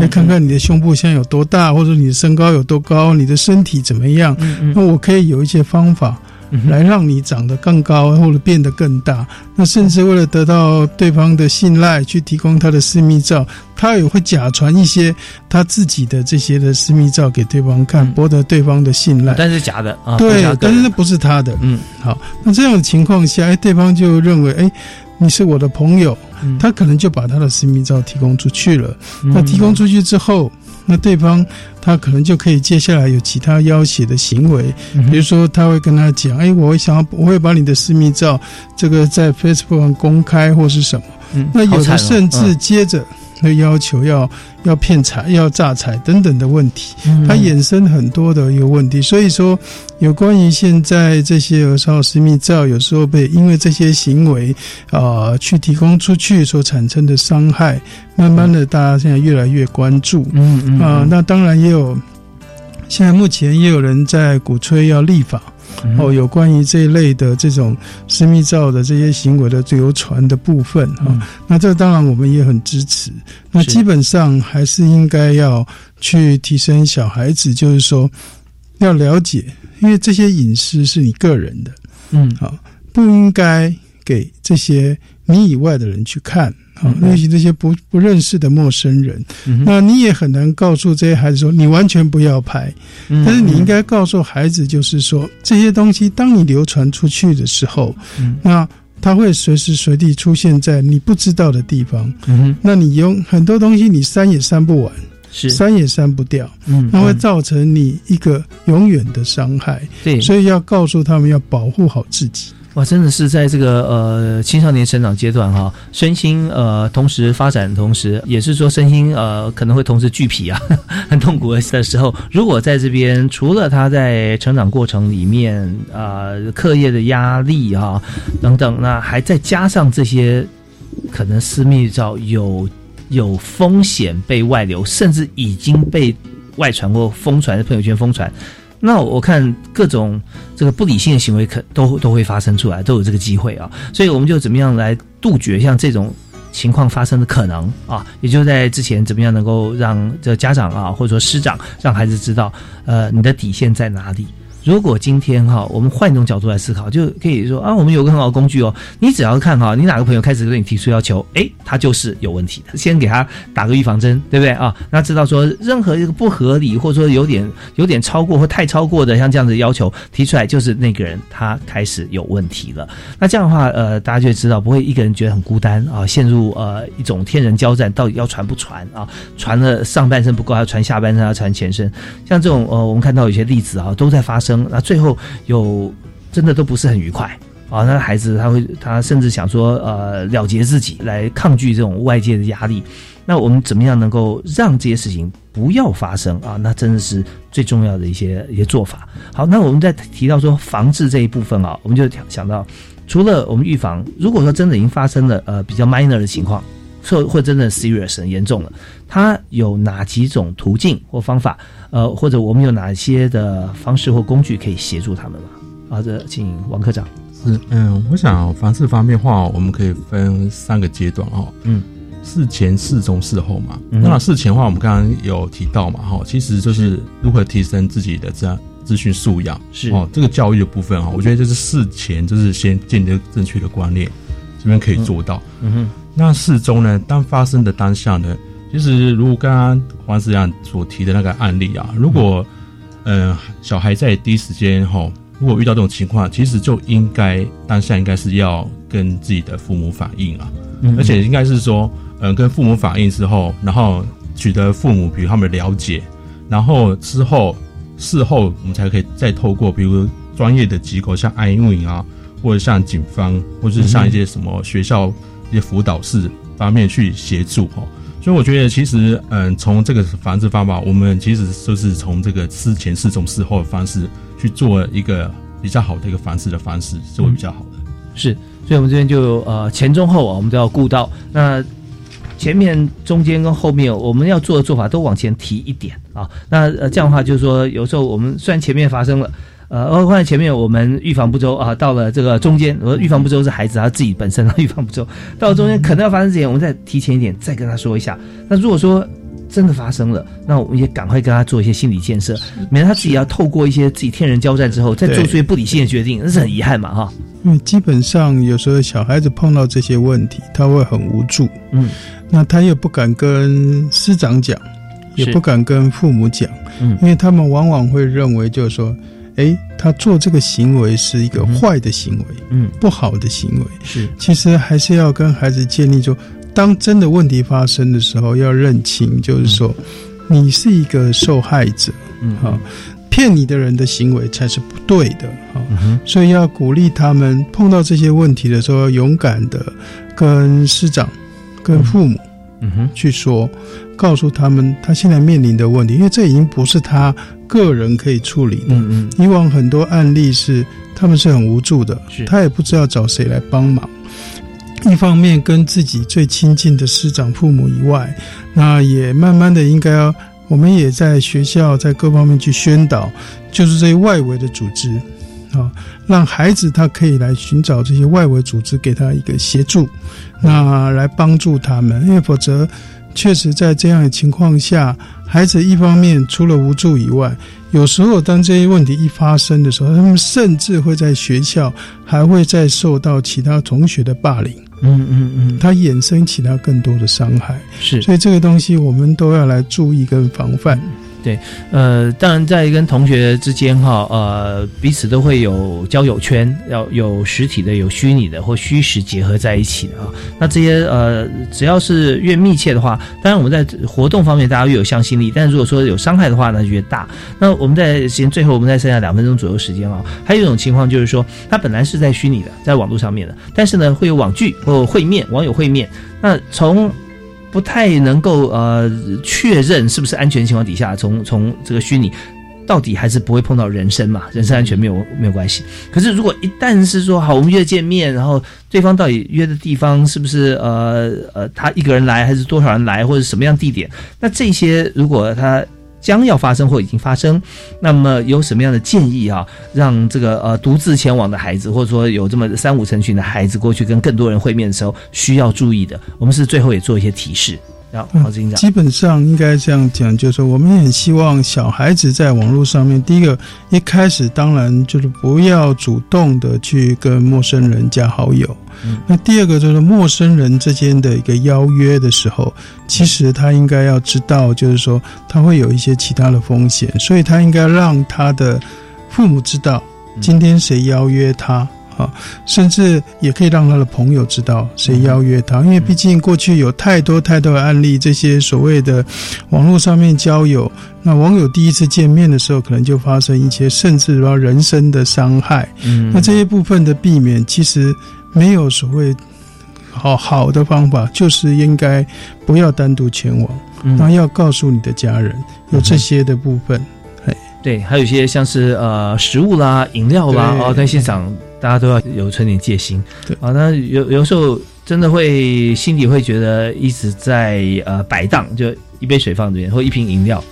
来看看你的胸部现在有多大，或者你的身高有多高，你的身体怎么样。那我可以有一些方法。来让你长得更高或者变得更大，那甚至为了得到对方的信赖，去提供他的私密照，他也会假传一些他自己的这些的私密照给对方看，博得对方的信赖。但是假的啊，对，但是那不是他的。嗯，好，那这样的情况下，哎，对方就认为，哎，你是我的朋友，他可能就把他的私密照提供出去了。那提供出去之后，那对方他可能就可以接下来有其他要挟的行为，嗯比如说他会跟他讲，哎，我想要我会把你的私密照这个在 Facebook 上公开或是什么，嗯那有的甚至嗯接着会要求要要骗财、要诈财等等的问题，嗯。它衍生很多的一个问题。所以说，有关于现在这些儿少私密照，有时候被因为这些行为啊、呃去提供出去所产生的伤害，慢慢的大家现在越来越关注。嗯嗯。啊、那当然也有，现在目前也有人在鼓吹要立法。嗯哦，有关于这一类的这种私密照的这些行为的流传的部分啊、嗯那这当然我们也很支持。那基本上还是应该要去提升小孩子，就是说要了解，因为这些隐私是你个人的，嗯好、不应该给这些你以外的人去看。啊，嗯尤其这些不不认识的陌生人，嗯那你也很难告诉这些孩子说你完全不要拍。嗯但是你应该告诉孩子，就是说这些东西，当你流传出去的时候，嗯那它会随时随地出现在你不知道的地方。嗯那你用很多东西，你删也删不完，是删也删不掉，嗯那会嗯造成你一个永远的伤害。对所以要告诉他们要保护好自己。哇，真的是在这个呃青少年成长阶段哈，身心呃同时发展的，同时也是说身心呃可能会同时俱疲啊，很痛苦的时候，如果在这边除了他在成长过程里面啊、呃课业的压力啊等等，那还再加上这些可能私密照有有风险被外流，甚至已经被外传或疯传的，朋友圈疯传。那我看各种这个不理性的行为可都都会发生出来，都有这个机会啊，所以我们就怎么样来杜绝像这种情况发生的可能啊？也就在之前怎么样能够让这家长啊，或者说师长让孩子知道，呃，你的底线在哪里。如果今天哈，我们换一种角度来思考，就可以说啊，我们有个很好的工具哦，你只要看哈，你哪个朋友开始对你提出要求，诶，他就是有问题的，先给他打个预防针，对不对啊？那知道说任何一个不合理或者说有点有点超过或太超过的像这样子的要求提出来，就是那个人他开始有问题了。那这样的话，呃，大家就知道不会一个人觉得很孤单啊，陷入呃一种天人交战，到底要传不传啊？传了上半身不够，还要传下半身，还要传全身。像这种呃，我们看到有些例子啊，都在发生。那最后有真的都不是很愉快啊。那孩子他会他甚至想说呃了结自己，来抗拒这种外界的压力。那我们怎么样能够让这些事情不要发生啊？那真的是最重要的一些一些做法。好，那我们在提到说防治这一部分啊，我们就想到，除了我们预防，如果说真的已经发生了呃比较 minor 的情况，或或真的 serious 很严重了，它有哪几种途径或方法？呃，或者我们有哪些的方式或工具可以协助他们吗？啊，这请王科长。是，嗯，我想凡事方面的话，我们可以分三个阶段哦。嗯，事前、事中、事后嘛。嗯那事前的话，我们刚刚有提到嘛，哈，其实就是如何提升自己的这样资讯素养。是哦，这个教育的部分哈，我觉得就是事前就是先建立正确的观念，这边可以做到。嗯哼，那事中呢，当发生的当下呢，其实如刚刚黄师长所提的那个案例啊，如果嗯、呃小孩在第一时间哈，如果遇到这种情况，其实就应该当下应该是要跟自己的父母反映啊，嗯。而且应该是说，嗯、跟父母反映之后，然后取得父母比如他们的了解，然后之后事后我们才可以再透过比如专业的机构，像爱因运啊，或者像警方，或者是像一些什么学校一些辅导室方面去协助哈。所以我觉得其实，嗯，从这个防治方法，我们其实就是从这个事前、事中、事后的方式去做一个比较好的一个防治的方式，是会比较好的。是，所以我们这边就呃前中后啊，我们都要顾到。那前面、中间跟后面，我们要做的做法都往前提一点啊。那这样的话，就是说有时候我们虽然前面发生了。呃，包括前面我们预防不周啊，到了这个中间，我预防不周是孩子他自己本身他预防不周，到了中间可能要发生之前，我们再提前一点，再跟他说一下。那如果说真的发生了，那我们也赶快跟他做一些心理建设，免得他自己要透过一些自己天人交战之后，再做出一些不理性的决定，那是很遗憾嘛，哈。因为基本上有时候小孩子碰到这些问题，他会很无助，嗯，那他又不敢跟师长讲，也不敢跟父母讲，嗯。因为他们往往会认为就是说，诶，他做这个行为是一个坏的行为，嗯，不好的行为，是，其实还是要跟孩子建立说，当真的问题发生的时候，要认清，就是说，你是一个受害者，嗯好、骗你的人的行为才是不对的，好、嗯所以要鼓励他们碰到这些问题的时候，勇敢的跟师长、跟父母嗯哼，去说，告诉他们他现在面临的问题，因为这已经不是他个人可以处理的。嗯嗯，以往很多案例是他们是很无助的是，他也不知道找谁来帮忙。一方面跟自己最亲近的师长、父母以外，那也慢慢的应该要，我们也在学校在各方面去宣导，就是这些外围的组织，啊，让孩子他可以来寻找这些外围组织，给他一个协助，那来帮助他们，因为否则确实在这样的情况下，孩子一方面除了无助以外，有时候当这些问题一发生的时候，他们甚至会在学校还会再受到其他同学的霸凌，嗯嗯嗯，它衍生其他更多的伤害。是，所以这个东西我们都要来注意跟防范。对，呃，当然在跟同学之间哈，呃，彼此都会有交友圈，要有实体的，有虚拟的或虚实结合在一起的啊。那这些呃，只要是越密切的话，当然我们在活动方面大家越有向心力，但是如果说有伤害的话，那就越大。那我们在时间最后，我们再剩下两分钟左右时间啊。还有一种情况就是说，它本来是在虚拟的，在网络上面的，但是呢，会有网剧或会面，网友会面。那从不太能够呃确认是不是安全情况底下，从从这个虚拟到底还是不会碰到人身嘛，人身安全没有没有关系。可是如果一旦是说好，我们约见面，然后对方到底约的地方是不是呃呃他一个人来还是多少人来，或者什么样地点，那这些如果他。将要发生或已经发生，那么有什么样的建议啊？让这个呃独自前往的孩子，或者说有这么三五成群的孩子过去跟更多人会面的时候，需要注意的，我们是最后也做一些提示。然后黄执行长，基本上应该这样讲，就是说我们也很希望小孩子在网络上面，第一个一开始当然就是不要主动的去跟陌生人加好友。嗯那第二个就是陌生人之间的一个邀约的时候，其实他应该要知道，就是说他会有一些其他的风险，所以他应该让他的父母知道今天谁邀约他。啊，甚至也可以让他的朋友知道谁邀约他，因为毕竟过去有太多太多的案例，这些所谓的网络上面交友，那网友第一次见面的时候，可能就发生一些甚至说人身的伤害。嗯。那这些部分的避免，其实没有所谓好好的方法，就是应该不要单独前往，嗯。然后要告诉你的家人有这些的部分。对，还有一些像是呃食物啦、饮料啦，哦，在现场大家都要有存点戒心。对啊，那有有时候真的会心里会觉得一直在呃摆荡，就一杯水放这边，或一瓶饮料，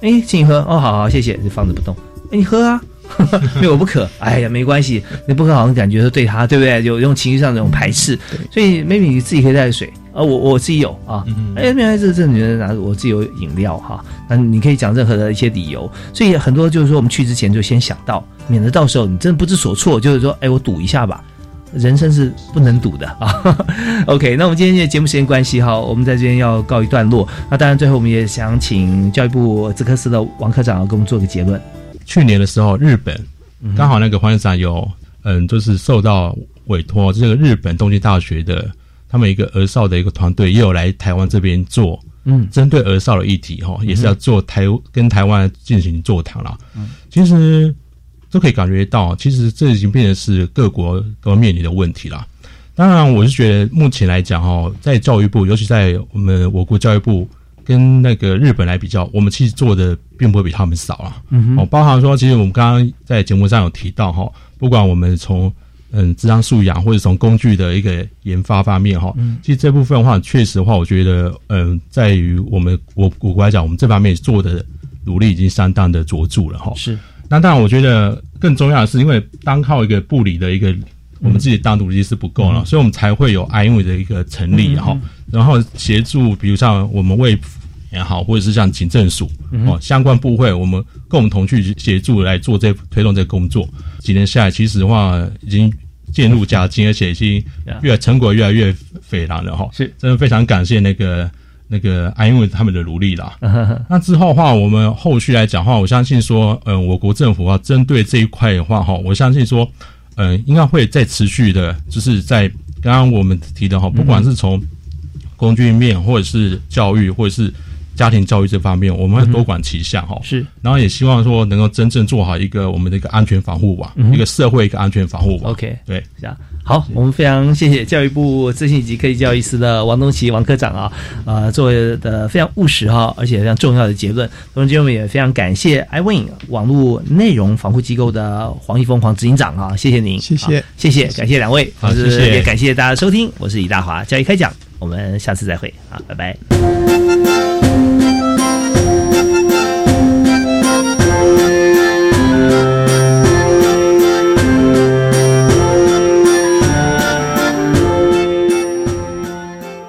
哎，请你喝，哦，好好，谢谢，就放着不动。哎，你喝啊，没有我不渴，哎呀，没关系，你不喝好像感觉说对他，对不对？有用情绪上的这种排斥，所以 maybe 你自己可以带着水。啊，我我自己有啊，哎，没有，这这你觉得拿我自己有饮料哈，那你可以讲任何的一些理由，所以很多就是说我们去之前就先想到，免得到时候你真的不知所措，就是说，哎，我赌一下吧，人生是不能赌的啊。OK，那我们今天的节目时间关系哈，我们在这边要告一段落。那当然最后我们也想请教育部资科司的王科长给我们做个结论。去年的时候，日本刚好那个黄院长有嗯，就是受到委托，这个日本东京大学的。他们一个儿少的一个团队也有来台湾这边做，嗯，针对儿少的议题哈，也是要做台跟台湾进行座谈啦。嗯，其实都可以感觉到，其实这已经变成是各国都面临的问题啦。当然，我是觉得目前来讲哈，在教育部，尤其在我们我国教育部跟那个日本来比较，我们其实做的并不会比他们少啊。嗯哦，包含说，其实我们刚刚在节目上有提到哈，不管我们从嗯，智商素养或者从工具的一个研发方面哈，嗯，其实这部分的话，确实的话，我觉得嗯，在于我们我我国来讲，我们这方面做的努力已经相当的卓著了哈。是，那当然，我觉得更重要的是，因为单靠一个部里的一个我们自己单独力是不够了，嗯、所以我们才会有 I 的一个成立哈、嗯，然后协助，比如像我们卫也好，或者是像警政署、嗯、哦相关部会，我们共同去协助来做这推动这个工作。几年下来，其实的话已经。渐入佳境，而且已经越成果越来越斐然了哈。是，真的非常感谢那个那个安因为他们的努力啦。那之后的话，我们后续来讲的话，我相信说，嗯，我国政府啊，针对这一块的话哈，我相信说，嗯，应该会再持续的，就是在刚刚我们提的哈，不管是从工具面，或者是教育，或者是家庭教育这方面，我们会多管齐下哈。是，然后也希望说能够真正做好一个我们的一个安全防护网，嗯一个社会一个安全防护网。OK，对，这样好，我们非常谢谢教育部资讯以及科技教育司的王东奇王科长啊，呃，做的非常务实哈，而且非常重要的结论。同时，我们也非常感谢 iWin 网络内容防护机构的黄一峰黄执行长啊，谢谢您，谢谢。好谢谢，感谢两位，好同时谢谢。也感谢大家的收听，我是李大华，教育开讲，我们下次再会。啊，拜拜。